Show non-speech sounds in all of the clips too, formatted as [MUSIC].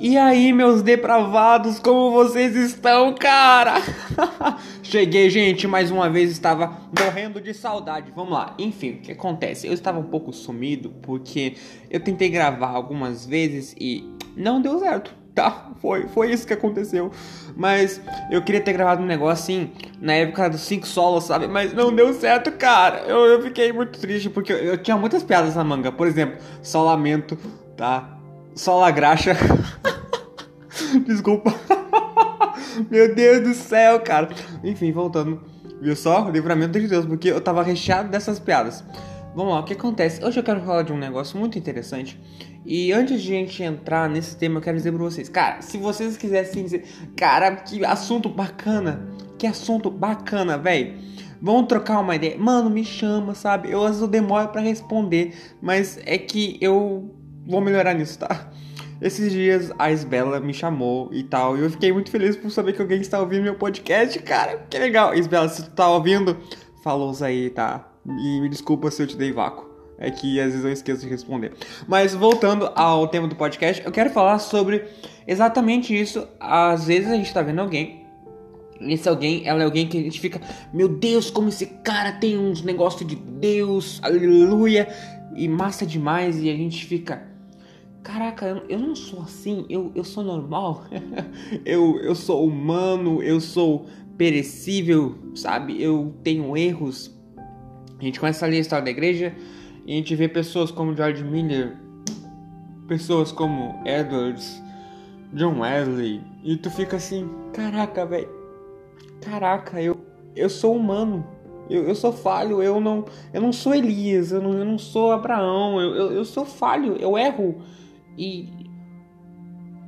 E aí, meus depravados, como vocês estão, cara? [LAUGHS] Cheguei, gente, mais uma vez estava morrendo de saudade. Vamos lá. Enfim, o que acontece? Eu estava um pouco sumido porque eu tentei gravar algumas vezes e não deu certo, tá? Foi, foi isso que aconteceu. Mas eu queria ter gravado um negócio assim na época dos 5 solos, sabe? Mas não deu certo, cara. Eu, eu fiquei muito triste porque eu, eu tinha muitas piadas na manga. Por exemplo, solamento, tá? Sola graxa. [LAUGHS] [LAUGHS] Desculpa. [LAUGHS] Meu Deus do céu, cara. Enfim, voltando. Viu só? Livramento de Deus, porque eu tava recheado dessas piadas. Vamos lá, o que acontece? Hoje eu quero falar de um negócio muito interessante. E antes de a gente entrar nesse tema, eu quero dizer pra vocês, cara, se vocês quisessem dizer, cara, que assunto bacana, que assunto bacana, velho. Vamos trocar uma ideia. Mano, me chama, sabe? Eu às vezes eu demoro para responder, mas é que eu vou melhorar nisso, tá? Esses dias a Isbela me chamou e tal, e eu fiquei muito feliz por saber que alguém está ouvindo meu podcast, cara. Que legal. Isbela, se tu tá ouvindo, falou aí, tá? E me desculpa se eu te dei vácuo. É que às vezes eu esqueço de responder. Mas voltando ao tema do podcast, eu quero falar sobre exatamente isso. Às vezes a gente tá vendo alguém esse alguém, ela é alguém que a gente fica, meu Deus, como esse cara tem uns negócios de Deus, aleluia, e massa demais, e a gente fica, Caraca, eu não sou assim, eu, eu sou normal, [LAUGHS] eu, eu sou humano, eu sou perecível, sabe? Eu tenho erros. A gente começa a ler a história da igreja e a gente vê pessoas como George Miller, pessoas como Edwards, John Wesley, e tu fica assim: caraca, velho, caraca, eu, eu sou humano. Eu, eu sou falho, eu não, eu não sou Elias, eu não, eu não sou Abraão, eu, eu, eu sou falho, eu erro. E.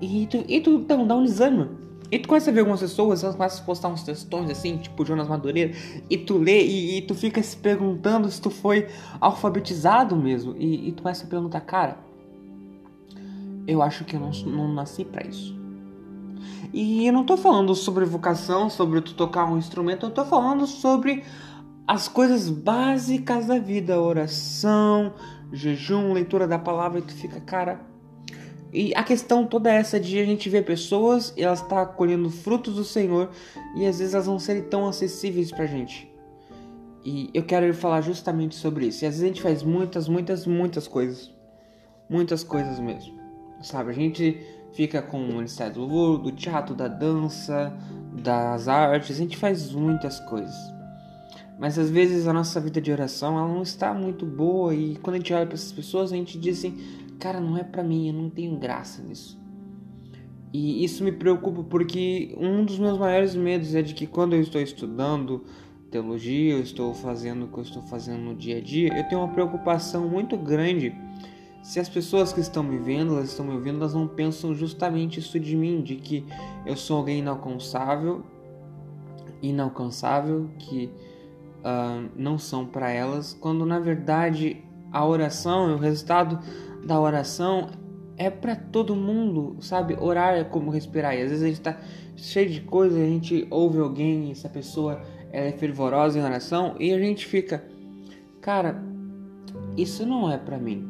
E tu, e tu então, dá um desânimo. E tu começa a ver algumas pessoas, elas começam a postar uns textões assim, tipo Jonas Madureira, e tu lê e, e, tu fica se perguntando se tu foi alfabetizado mesmo. E, e tu começa a perguntar, cara, eu acho que eu não, não nasci para isso. E eu não tô falando sobre vocação, sobre tu tocar um instrumento, eu tô falando sobre as coisas básicas da vida, oração, jejum, leitura da palavra, e tu fica, cara, e a questão toda é essa de a gente ver pessoas e elas tá colhendo frutos do Senhor e às vezes elas não serem tão acessíveis pra gente. E eu quero falar justamente sobre isso. E às vezes a gente faz muitas, muitas, muitas coisas. Muitas coisas mesmo. Sabe? A gente fica com o Ministério do Louvor, do teatro, da dança, das artes. A gente faz muitas coisas. Mas às vezes a nossa vida de oração ela não está muito boa. E quando a gente olha para essas pessoas, a gente diz assim: cara, não é para mim, eu não tenho graça nisso. E isso me preocupa porque um dos meus maiores medos é de que quando eu estou estudando teologia, eu estou fazendo o que eu estou fazendo no dia a dia, eu tenho uma preocupação muito grande se as pessoas que estão me vendo, elas estão me ouvindo, elas não pensam justamente isso de mim, de que eu sou alguém inalcançável, inalcançável, que uh, não são para elas, quando na verdade a oração, o resultado da oração é para todo mundo, sabe? Orar é como respirar. E às vezes a gente tá cheio de coisa, a gente ouve alguém, essa pessoa ela é fervorosa em oração e a gente fica, cara, isso não é para mim.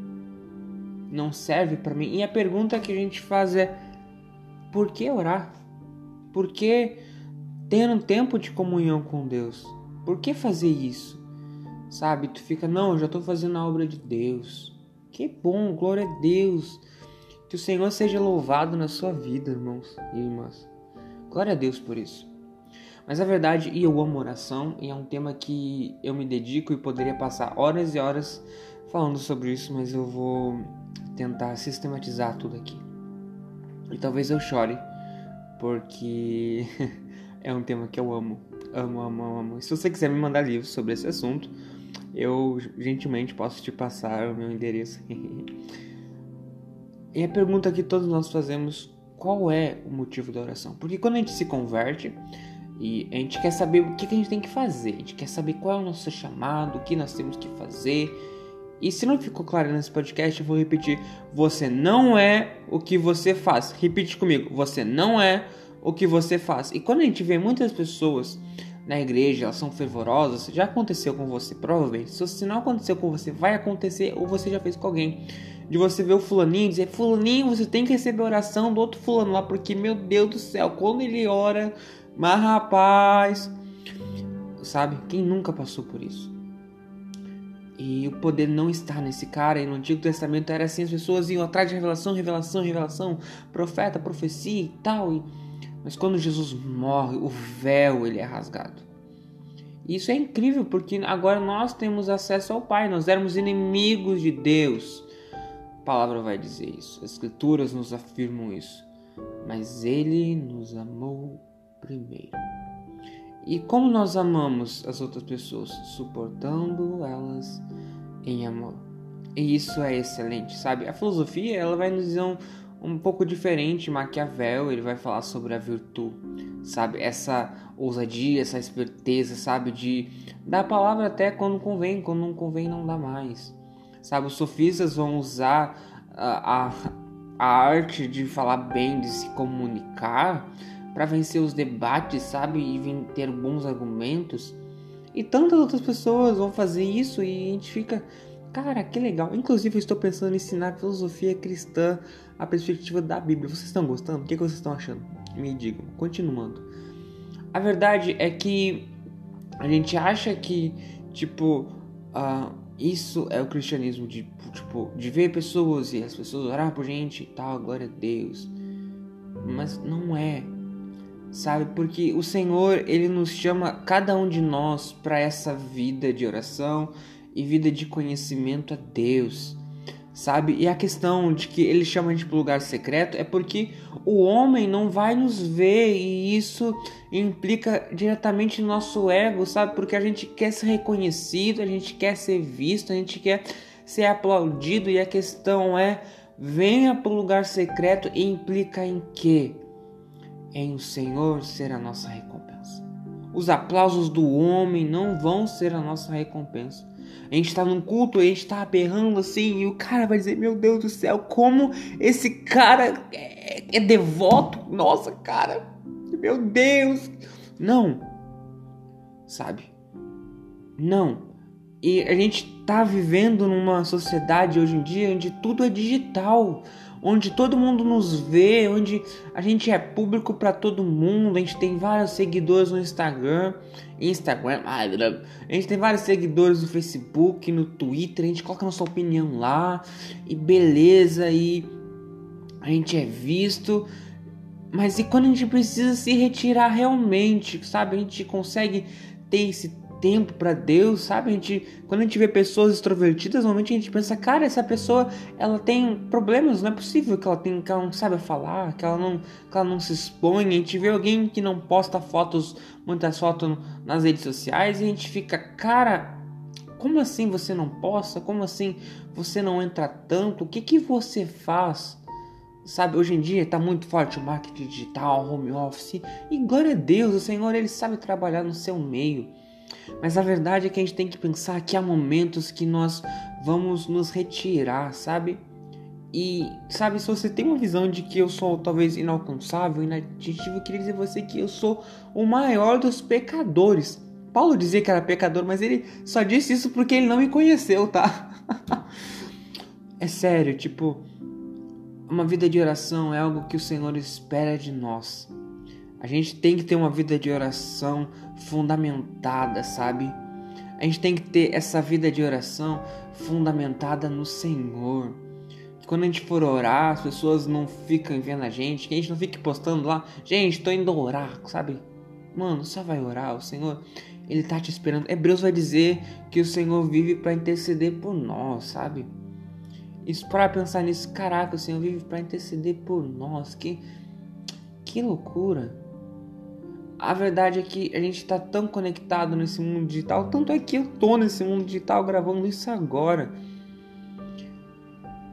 Não serve para mim. E a pergunta que a gente faz é: por que orar? Por que ter um tempo de comunhão com Deus? Por que fazer isso? Sabe? Tu fica, não, eu já tô fazendo a obra de Deus. Que bom, glória a Deus. Que o Senhor seja louvado na sua vida, irmãos e irmãs. Glória a Deus por isso. Mas a verdade, e eu amo oração, e é um tema que eu me dedico e poderia passar horas e horas falando sobre isso, mas eu vou tentar sistematizar tudo aqui. E talvez eu chore, porque [LAUGHS] é um tema que eu amo. Amo, amo, amo. E se você quiser me mandar livros sobre esse assunto, eu gentilmente posso te passar o meu endereço. e a pergunta que todos nós fazemos: qual é o motivo da oração? Porque quando a gente se converte e a gente quer saber o que a gente tem que fazer, a gente quer saber qual é o nosso chamado, o que nós temos que fazer. E se não ficou claro nesse podcast, eu vou repetir: você não é o que você faz. Repite comigo: você não é o que você faz. E quando a gente vê muitas pessoas na igreja, elas são fervorosas, já aconteceu com você, provavelmente. Se não aconteceu com você, vai acontecer ou você já fez com alguém. de você ver o fulaninho e dizer, fulaninho, você tem que receber a oração do outro fulano lá, porque, meu Deus do céu, quando ele ora, mas rapaz, sabe? Quem nunca passou por isso? E o poder não está nesse cara. E no Antigo Testamento era assim: as pessoas iam atrás de revelação, revelação, revelação, profeta, profecia e tal. E... Mas quando Jesus morre, o véu ele é rasgado. Isso é incrível porque agora nós temos acesso ao Pai. Nós éramos inimigos de Deus. A palavra vai dizer isso. As Escrituras nos afirmam isso. Mas Ele nos amou primeiro. E como nós amamos as outras pessoas? Suportando elas em amor. E isso é excelente, sabe? A filosofia ela vai nos dizer um, um pouco diferente. Maquiavel ele vai falar sobre a virtude, sabe? Essa ousadia, essa esperteza, sabe? De dar a palavra até quando convém, quando não convém não dá mais. Sabe? Os sofistas vão usar a, a, a arte de falar bem, de se comunicar para vencer os debates, sabe? E ter bons argumentos. E tantas outras pessoas vão fazer isso e a gente fica, cara, que legal. Inclusive, eu estou pensando em ensinar filosofia cristã a perspectiva da Bíblia. Vocês estão gostando? O que, vocês estão achando? Me digam. Continuando. A verdade é que a gente acha que, tipo, uh, isso é o cristianismo de, tipo, de ver pessoas e as pessoas orar por gente e tal, glória a Deus. Mas não é sabe? Porque o Senhor, ele nos chama cada um de nós para essa vida de oração e vida de conhecimento a Deus, sabe? E a questão de que ele chama a gente para lugar secreto é porque o homem não vai nos ver e isso implica diretamente no nosso ego, sabe? Porque a gente quer ser reconhecido, a gente quer ser visto, a gente quer ser aplaudido e a questão é venha para o lugar secreto e implica em quê? em o Senhor ser a nossa recompensa. Os aplausos do homem não vão ser a nossa recompensa. A gente está num culto, a gente está aberrando assim, e o cara vai dizer: Meu Deus do céu, como esse cara é, é devoto. Nossa, cara, meu Deus. Não, sabe? Não. E a gente está vivendo numa sociedade hoje em dia onde tudo é digital onde todo mundo nos vê, onde a gente é público para todo mundo, a gente tem vários seguidores no Instagram, Instagram, a gente tem vários seguidores no Facebook, no Twitter, a gente coloca nossa opinião lá e beleza e a gente é visto. Mas e quando a gente precisa se retirar realmente, sabe? A gente consegue ter esse tempo para Deus, sabe? A gente, quando a gente vê pessoas extrovertidas, normalmente a gente pensa, cara, essa pessoa ela tem problemas, não é possível que ela tenha, que ela não saiba falar, que ela não, que ela não se expõe. A gente vê alguém que não posta fotos, muitas fotos nas redes sociais e a gente fica, cara, como assim você não posta? Como assim você não entra tanto? O que que você faz? Sabe, hoje em dia está muito forte o marketing digital, home office, e glória a Deus, o Senhor ele sabe trabalhar no seu meio. Mas a verdade é que a gente tem que pensar que há momentos que nós vamos nos retirar, sabe? E, sabe, se você tem uma visão de que eu sou talvez inalcançável, inatingível, eu queria dizer a você que eu sou o maior dos pecadores. Paulo dizia que era pecador, mas ele só disse isso porque ele não me conheceu, tá? [LAUGHS] é sério, tipo, uma vida de oração é algo que o Senhor espera de nós. A gente tem que ter uma vida de oração fundamentada, sabe? A gente tem que ter essa vida de oração fundamentada no Senhor. Quando a gente for orar, as pessoas não ficam vendo a gente, que a gente não fique postando lá, gente, tô indo orar, sabe? Mano, só vai orar, o Senhor, ele tá te esperando. Hebreus vai dizer que o Senhor vive para interceder por nós, sabe? Isso para pensar nisso, caraca, o Senhor vive para interceder por nós. Que que loucura. A verdade é que a gente está tão conectado nesse mundo digital, tanto é que eu tô nesse mundo digital gravando isso agora.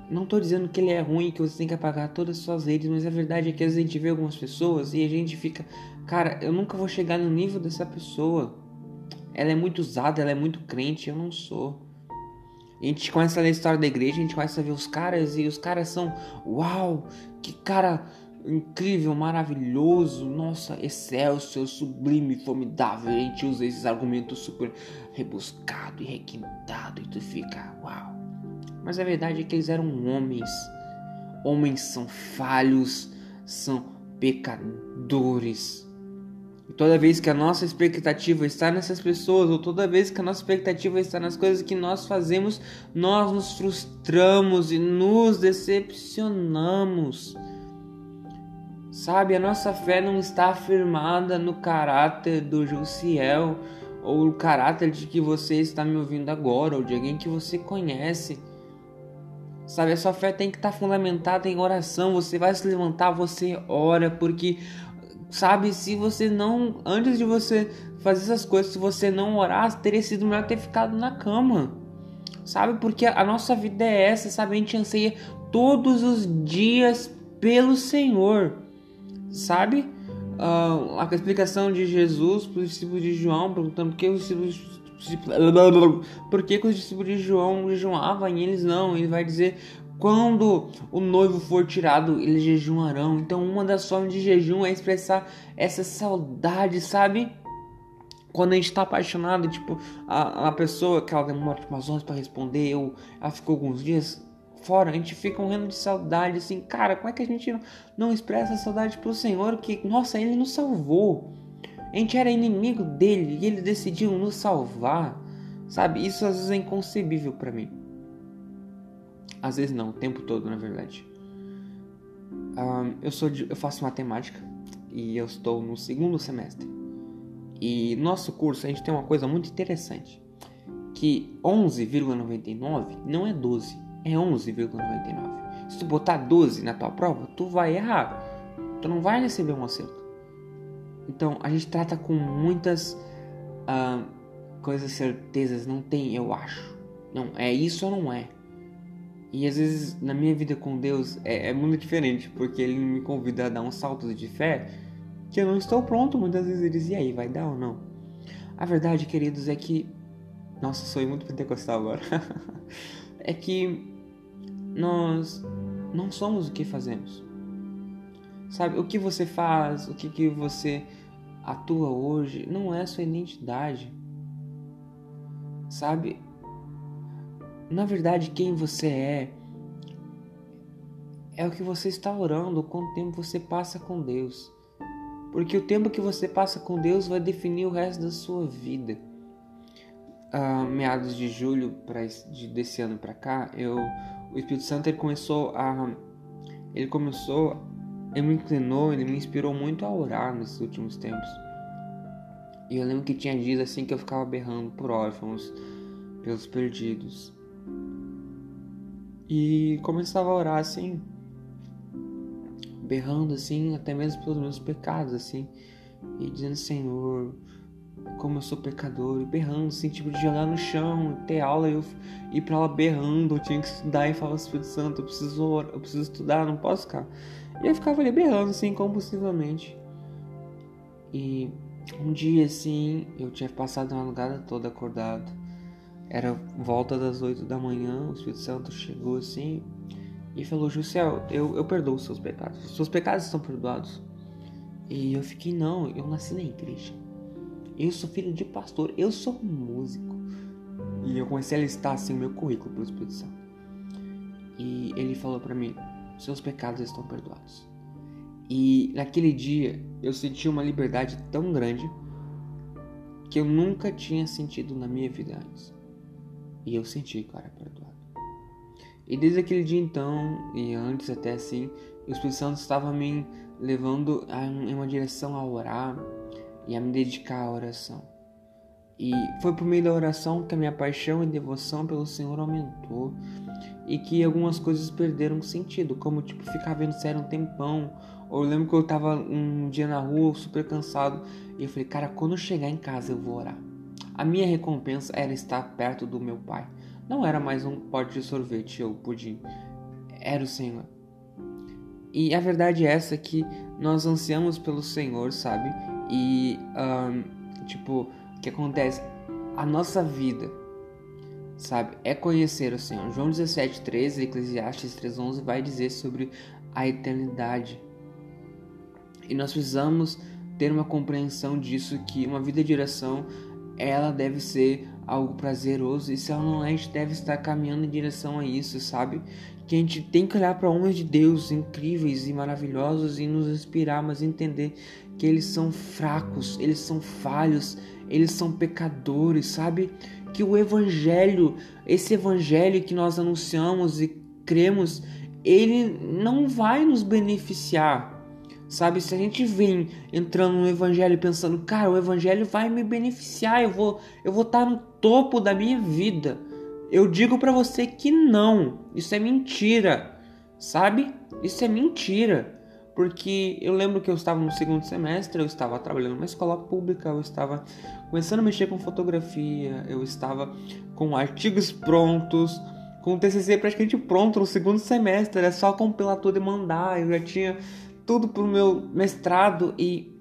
Não estou dizendo que ele é ruim, que você tem que apagar todas as suas redes, mas a verdade é que às vezes a gente vê algumas pessoas e a gente fica, cara, eu nunca vou chegar no nível dessa pessoa. Ela é muito usada, ela é muito crente, eu não sou. A gente começa a ler a história da igreja, a gente começa a ver os caras e os caras são, uau, que cara incrível, maravilhoso, nossa, excelso, sublime, formidável. A gente usa esses argumentos super rebuscado e requintado e tu fica, uau. Mas a verdade é que eles eram homens. Homens são falhos, são pecadores. E toda vez que a nossa expectativa está nessas pessoas, ou toda vez que a nossa expectativa está nas coisas que nós fazemos, nós nos frustramos e nos decepcionamos. Sabe, a nossa fé não está afirmada no caráter do Jussiel, ou no caráter de que você está me ouvindo agora, ou de alguém que você conhece. Sabe, a sua fé tem que estar fundamentada em oração. Você vai se levantar, você ora, porque sabe, se você não, antes de você fazer essas coisas, se você não orar, teria sido melhor ter ficado na cama. Sabe, porque a nossa vida é essa, sabe? A gente anseia todos os dias pelo Senhor sabe? Uh, a explicação de Jesus para os discípulos de João, perguntando por que os discípulos por que, os discípulos de João jejuavam e eles não? Ele vai dizer quando o noivo for tirado, eles jejuarão. Então, uma das formas de jejum é expressar essa saudade, sabe? Quando a gente está apaixonado, tipo, a, a pessoa que ela demora tipo, umas horas para responder, ou ela ficou alguns dias, fora, a gente fica morrendo de saudade, assim, cara, como é que a gente não, não expressa saudade pro Senhor que, nossa, Ele nos salvou. A gente era inimigo dele e Ele decidiu nos salvar, sabe? Isso às vezes é inconcebível para mim. Às vezes não, o tempo todo, na verdade. Um, eu sou de, eu faço matemática e eu estou no segundo semestre. E nosso curso a gente tem uma coisa muito interessante, que 11,99 não é 12, é 11,99. Se tu botar 12 na tua prova, tu vai errar. Tu não vai receber um acerto. Então a gente trata com muitas uh, coisas certezas. Não tem, eu acho. Não, é isso ou não é. E às vezes na minha vida com Deus é, é muito diferente, porque Ele me convida a dar um salto de fé que eu não estou pronto. Muitas vezes Ele diz: e aí, vai dar ou não? A verdade, queridos, é que. Nossa, sou muito pentecostal agora. [LAUGHS] é que nós não somos o que fazemos. Sabe, o que você faz, o que, que você atua hoje, não é sua identidade. Sabe, na verdade, quem você é é o que você está orando, quanto tempo você passa com Deus. Porque o tempo que você passa com Deus vai definir o resto da sua vida. Uh, meados de julho pra, de, desse ano para cá, eu o Espírito Santo ele começou a ele começou ele me inclinou, ele me inspirou muito a orar nesses últimos tempos. E eu lembro que tinha dias assim que eu ficava berrando por órfãos, pelos perdidos. E começava a orar assim, berrando assim, até mesmo pelos meus pecados assim, e dizendo: Senhor, como eu sou pecador, e berrando, assim, tipo, de jogar no chão, ter aula eu ir pra lá berrando, eu tinha que estudar e falar, Espírito Santo, eu preciso, eu preciso estudar, não posso ficar. E eu ficava ali berrando, assim, compulsivamente. E um dia, assim, eu tinha passado a madrugada toda acordado. Era volta das oito da manhã, o Espírito Santo chegou assim e falou: Jussel, eu, eu perdoo os seus pecados. Os seus pecados estão perdoados. E eu fiquei: Não, eu nasci na igreja. Eu sou filho de pastor, eu sou músico. E eu comecei a listar assim o meu currículo para o Espírito Santo. E ele falou para mim: seus pecados estão perdoados. E naquele dia eu senti uma liberdade tão grande que eu nunca tinha sentido na minha vida antes. E eu senti que era perdoado. E desde aquele dia então, e antes até assim, o Espírito Santo estava me levando em uma direção a orar, e a me dedicar à oração. E foi por meio da oração que a minha paixão e devoção pelo Senhor aumentou e que algumas coisas perderam sentido, como tipo ficar vendo série um tempão. Ou eu lembro que eu tava um dia na rua super cansado e eu falei, cara, quando eu chegar em casa eu vou orar. A minha recompensa era estar perto do meu pai. Não era mais um pote de sorvete ou pudim, era o Senhor. E a verdade é essa que nós ansiamos pelo Senhor, sabe? E, um, tipo, o que acontece? A nossa vida, sabe, é conhecer o Senhor. João 17, 13, Eclesiastes 3, 11 vai dizer sobre a eternidade. E nós precisamos ter uma compreensão disso que uma vida de oração ela deve ser algo prazeroso, e se ela não é, a gente deve estar caminhando em direção a isso, sabe? Que a gente tem que olhar para homens de Deus incríveis e maravilhosos e nos inspirar, mas entender que eles são fracos, eles são falhos, eles são pecadores, sabe? Que o evangelho, esse evangelho que nós anunciamos e cremos, ele não vai nos beneficiar. Sabe, se a gente vem entrando no evangelho pensando, cara, o evangelho vai me beneficiar, eu vou eu vou estar no topo da minha vida. Eu digo para você que não. Isso é mentira. Sabe? Isso é mentira porque eu lembro que eu estava no segundo semestre, eu estava trabalhando numa escola pública, eu estava começando a mexer com fotografia, eu estava com artigos prontos, com o TCC praticamente pronto no segundo semestre, era só compilar tudo e mandar, eu já tinha tudo pro meu mestrado e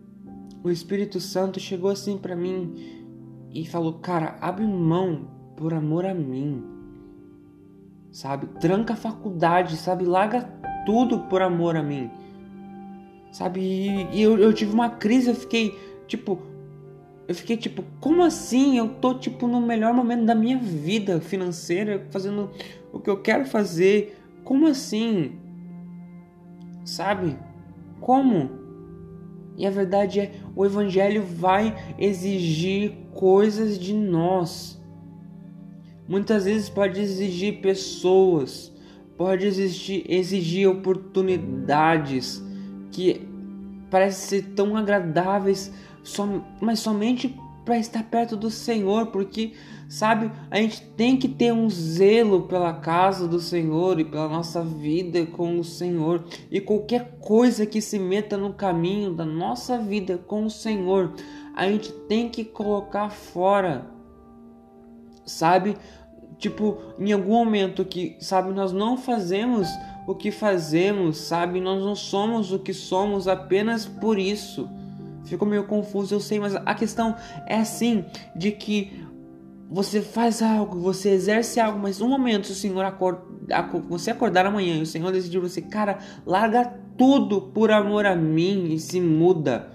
o Espírito Santo chegou assim para mim e falou: "Cara, abre mão por amor a mim". Sabe? Tranca a faculdade, sabe? Larga tudo por amor a mim. Sabe? E, eu, eu tive uma crise, eu fiquei tipo. Eu fiquei tipo, como assim? Eu tô tipo no melhor momento da minha vida financeira, fazendo o que eu quero fazer. Como assim? Sabe? Como? E a verdade é, o evangelho vai exigir coisas de nós. Muitas vezes pode exigir pessoas, pode exigir, exigir oportunidades, que parecem ser tão agradáveis, mas somente para estar perto do Senhor, porque sabe, a gente tem que ter um zelo pela casa do Senhor e pela nossa vida com o Senhor, e qualquer coisa que se meta no caminho da nossa vida com o Senhor, a gente tem que colocar fora. Sabe? Tipo, em algum momento que, sabe, nós não fazemos o que fazemos, sabe? Nós não somos o que somos apenas por isso. Ficou meio confuso, eu sei, mas a questão é assim, de que você faz algo, você exerce algo, mas um momento se o Senhor acorda, você acordar amanhã e o Senhor decidir você, cara, larga tudo por amor a mim e se muda.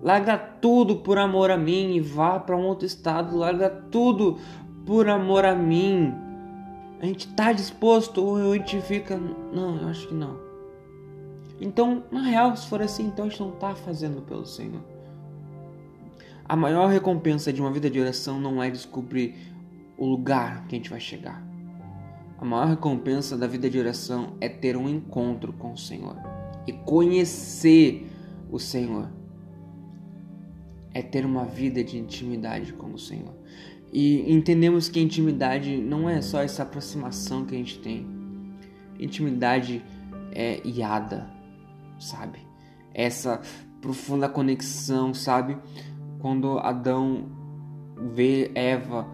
Larga tudo por amor a mim e vá para um outro estado, larga tudo por amor a mim a gente tá disposto ou a gente fica, não, eu acho que não. Então, na real, se for assim, então a gente não tá fazendo pelo Senhor. A maior recompensa de uma vida de oração não é descobrir o lugar que a gente vai chegar. A maior recompensa da vida de oração é ter um encontro com o Senhor e conhecer o Senhor. É ter uma vida de intimidade com o Senhor. E entendemos que intimidade não é só essa aproximação que a gente tem. Intimidade é iada, sabe? Essa profunda conexão, sabe? Quando Adão vê Eva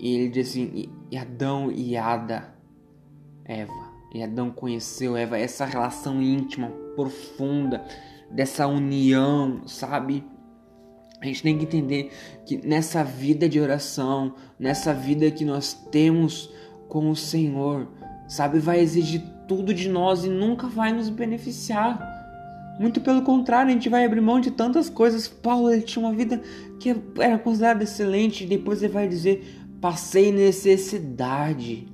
e ele diz assim: e Adão e Ada, Eva. E Adão conheceu Eva, essa relação íntima, profunda, dessa união, sabe? A gente tem que entender que nessa vida de oração, nessa vida que nós temos com o Senhor, sabe, vai exigir tudo de nós e nunca vai nos beneficiar. Muito pelo contrário, a gente vai abrir mão de tantas coisas. Paulo ele tinha uma vida que era considerada excelente, e depois ele vai dizer: passei necessidade.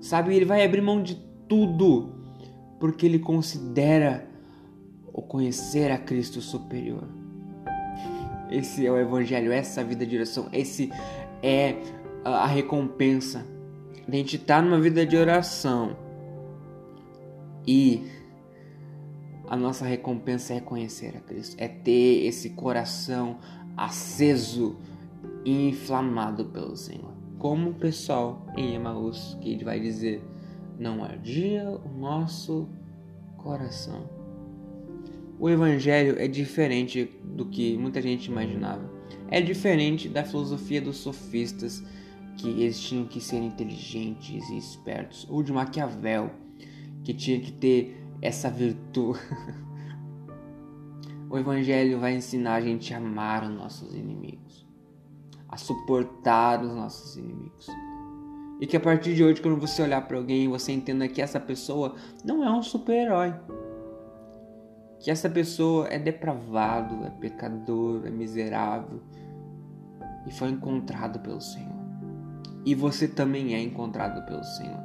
Sabe, ele vai abrir mão de tudo, porque ele considera o conhecer a Cristo superior. Esse é o evangelho, essa é vida de oração, esse é a recompensa. A gente estar tá numa vida de oração e a nossa recompensa é conhecer a Cristo, é ter esse coração aceso e inflamado pelo Senhor. Como o pessoal em Emaús que vai dizer, não ardia o nosso coração. O evangelho é diferente do que muita gente imaginava. É diferente da filosofia dos sofistas, que eles tinham que ser inteligentes e espertos, ou de Maquiavel, que tinha que ter essa virtude. [LAUGHS] o evangelho vai ensinar a gente a amar os nossos inimigos, a suportar os nossos inimigos. E que a partir de hoje, quando você olhar para alguém, você entenda que essa pessoa não é um super-herói que essa pessoa é depravado, é pecador, é miserável e foi encontrado pelo Senhor. E você também é encontrado pelo Senhor.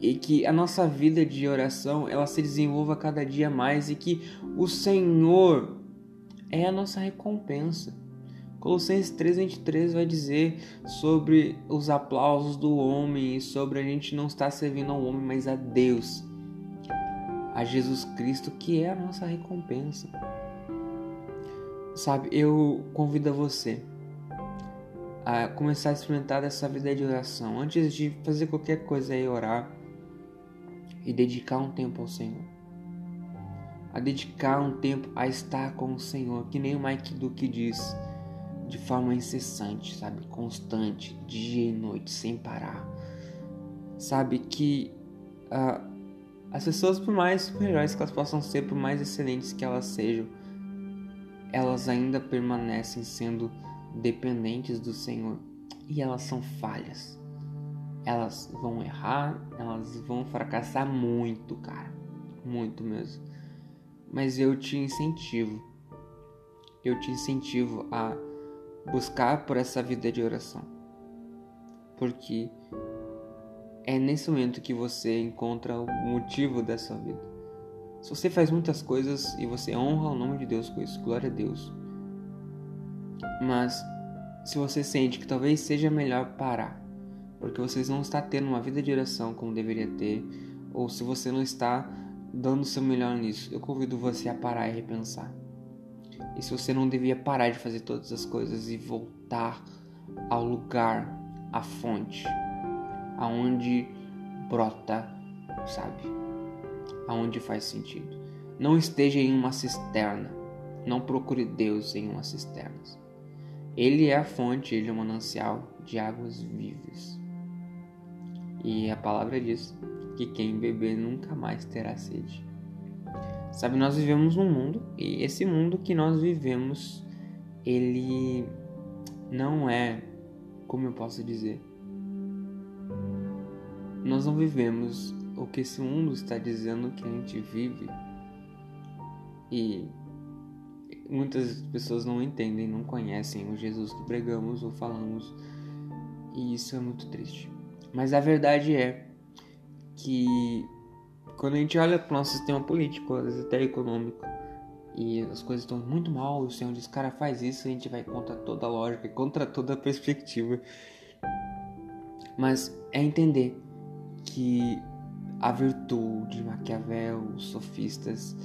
E que a nossa vida de oração ela se desenvolva cada dia mais e que o Senhor é a nossa recompensa. Colossenses 3:23 vai dizer sobre os aplausos do homem e sobre a gente não estar servindo ao homem, mas a Deus, a Jesus Cristo, que é a nossa recompensa. Sabe, eu convido a você a começar a experimentar essa vida de oração. Antes de fazer qualquer coisa aí, orar e dedicar um tempo ao Senhor. A dedicar um tempo a estar com o Senhor, que nem o Mike Duke diz, de forma incessante, sabe? Constante, dia e noite, sem parar. Sabe que uh, as pessoas, por mais super-heróis que elas possam ser, por mais excelentes que elas sejam, elas ainda permanecem sendo dependentes do Senhor e elas são falhas. Elas vão errar, elas vão fracassar muito, cara. Muito mesmo. Mas eu te incentivo. Eu te incentivo a buscar por essa vida de oração. Porque é nesse momento que você encontra o motivo dessa vida. Se você faz muitas coisas e você honra o nome de Deus com isso, glória a Deus. Mas se você sente que talvez seja melhor parar, porque você não está tendo uma vida de oração como deveria ter, ou se você não está dando o seu melhor nisso, eu convido você a parar e repensar. E se você não devia parar de fazer todas as coisas e voltar ao lugar, à fonte, aonde brota, sabe? Aonde faz sentido. Não esteja em uma cisterna. Não procure Deus em uma cisterna. Ele é a fonte, ele é o manancial de águas vivas. E a palavra diz que quem beber nunca mais terá sede. Sabe, nós vivemos num mundo e esse mundo que nós vivemos, ele não é, como eu posso dizer, nós não vivemos o que esse mundo está dizendo que a gente vive. E muitas pessoas não entendem, não conhecem o Jesus que pregamos ou falamos, e isso é muito triste. Mas a verdade é que quando a gente olha para o nosso sistema político, às vezes até econômico, e as coisas estão muito mal, o Senhor diz, cara, faz isso, a gente vai contra toda a lógica, contra toda a [LAUGHS] perspectiva. Mas é entender que a virtude, Maquiavel, os sofistas,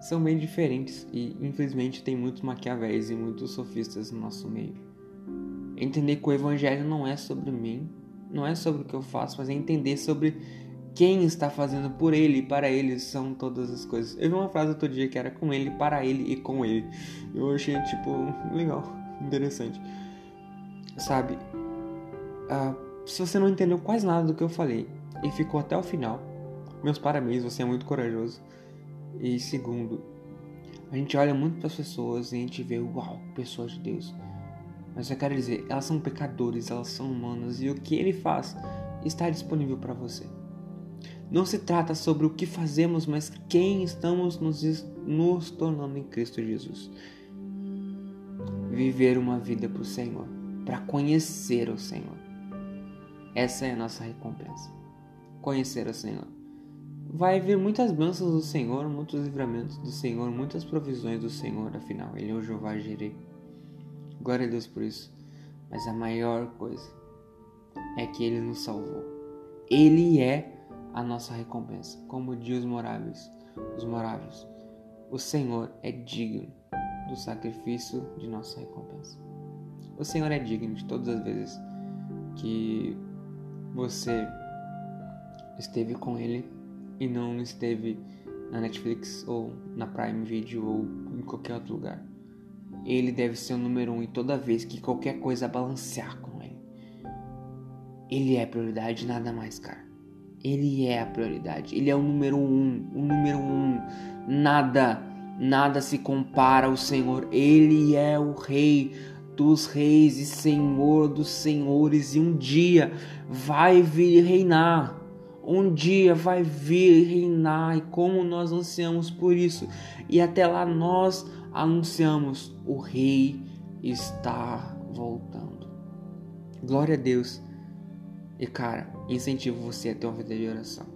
são bem diferentes e infelizmente tem muitos maquiavéis e muitos sofistas no nosso meio. Entender que o evangelho não é sobre mim, não é sobre o que eu faço, mas é entender sobre quem está fazendo por ele e para ele são todas as coisas. Eu vi uma frase outro dia que era com ele, para ele e com ele. Eu achei tipo legal, [LAUGHS] interessante. Sabe? Uh, se você não entendeu quase nada do que eu falei e ficou até o final, meus parabéns, você é muito corajoso. E segundo, a gente olha muito para as pessoas e a gente vê, uau, pessoas de Deus. Mas eu quero dizer, elas são pecadores, elas são humanas e o que ele faz está disponível para você. Não se trata sobre o que fazemos, mas quem estamos nos, nos tornando em Cristo Jesus. Viver uma vida para o Senhor, para conhecer o Senhor. Essa é a nossa recompensa. Conhecer o Senhor vai vir muitas bênçãos do Senhor, muitos livramentos do Senhor, muitas provisões do Senhor, afinal, Ele é o Jeová Jireh. Glória a Deus por isso. Mas a maior coisa é que Ele nos salvou. Ele é a nossa recompensa, como diz os moráveis, os moráveis. O Senhor é digno do sacrifício de nossa recompensa. O Senhor é digno de todas as vezes que você esteve com Ele e não esteve na Netflix ou na Prime Video ou em qualquer outro lugar. Ele deve ser o número um e toda vez que qualquer coisa balancear com ele. Ele é a prioridade, nada mais, cara. Ele é a prioridade. Ele é o número um, o número um. Nada, nada se compara ao Senhor. Ele é o Rei dos Reis e Senhor dos Senhores e um dia vai vir reinar um dia vai vir reinar e como nós ansiamos por isso. E até lá nós anunciamos: o Rei está voltando. Glória a Deus. E cara, incentivo você a ter uma vida de oração.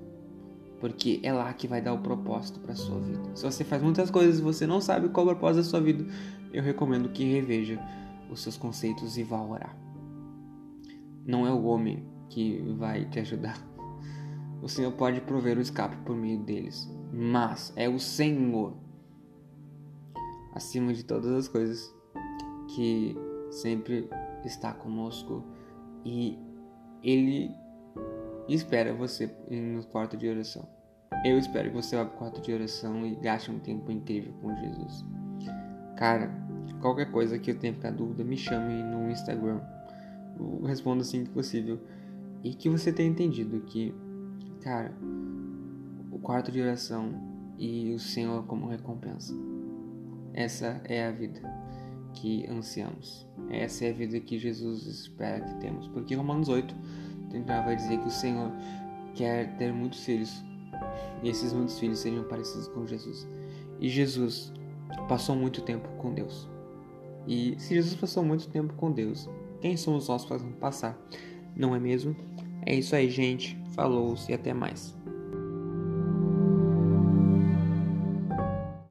Porque é lá que vai dar o propósito para sua vida. Se você faz muitas coisas e você não sabe qual é o propósito da sua vida, eu recomendo que reveja os seus conceitos e vá orar. Não é o homem que vai te ajudar. O Senhor pode prover o escape por meio deles, mas é o Senhor, acima de todas as coisas, que sempre está conosco e Ele espera você no quarto de oração. Eu espero que você vá para o quarto de oração e gaste um tempo incrível com Jesus. Cara, qualquer coisa que eu tenha ficar dúvida, me chame no Instagram. Eu respondo assim que possível. E que você tenha entendido que, cara, o quarto de oração e o Senhor como recompensa. Essa é a vida que ansiamos. Essa é a vida que Jesus espera que temos. Porque Romanos 8 vai dizer que o Senhor quer ter muitos filhos. E esses muitos filhos seriam parecidos com Jesus. E Jesus passou muito tempo com Deus. E se Jesus passou muito tempo com Deus, quem somos nós para passar? Não é mesmo? É isso aí, gente. Falou e até mais.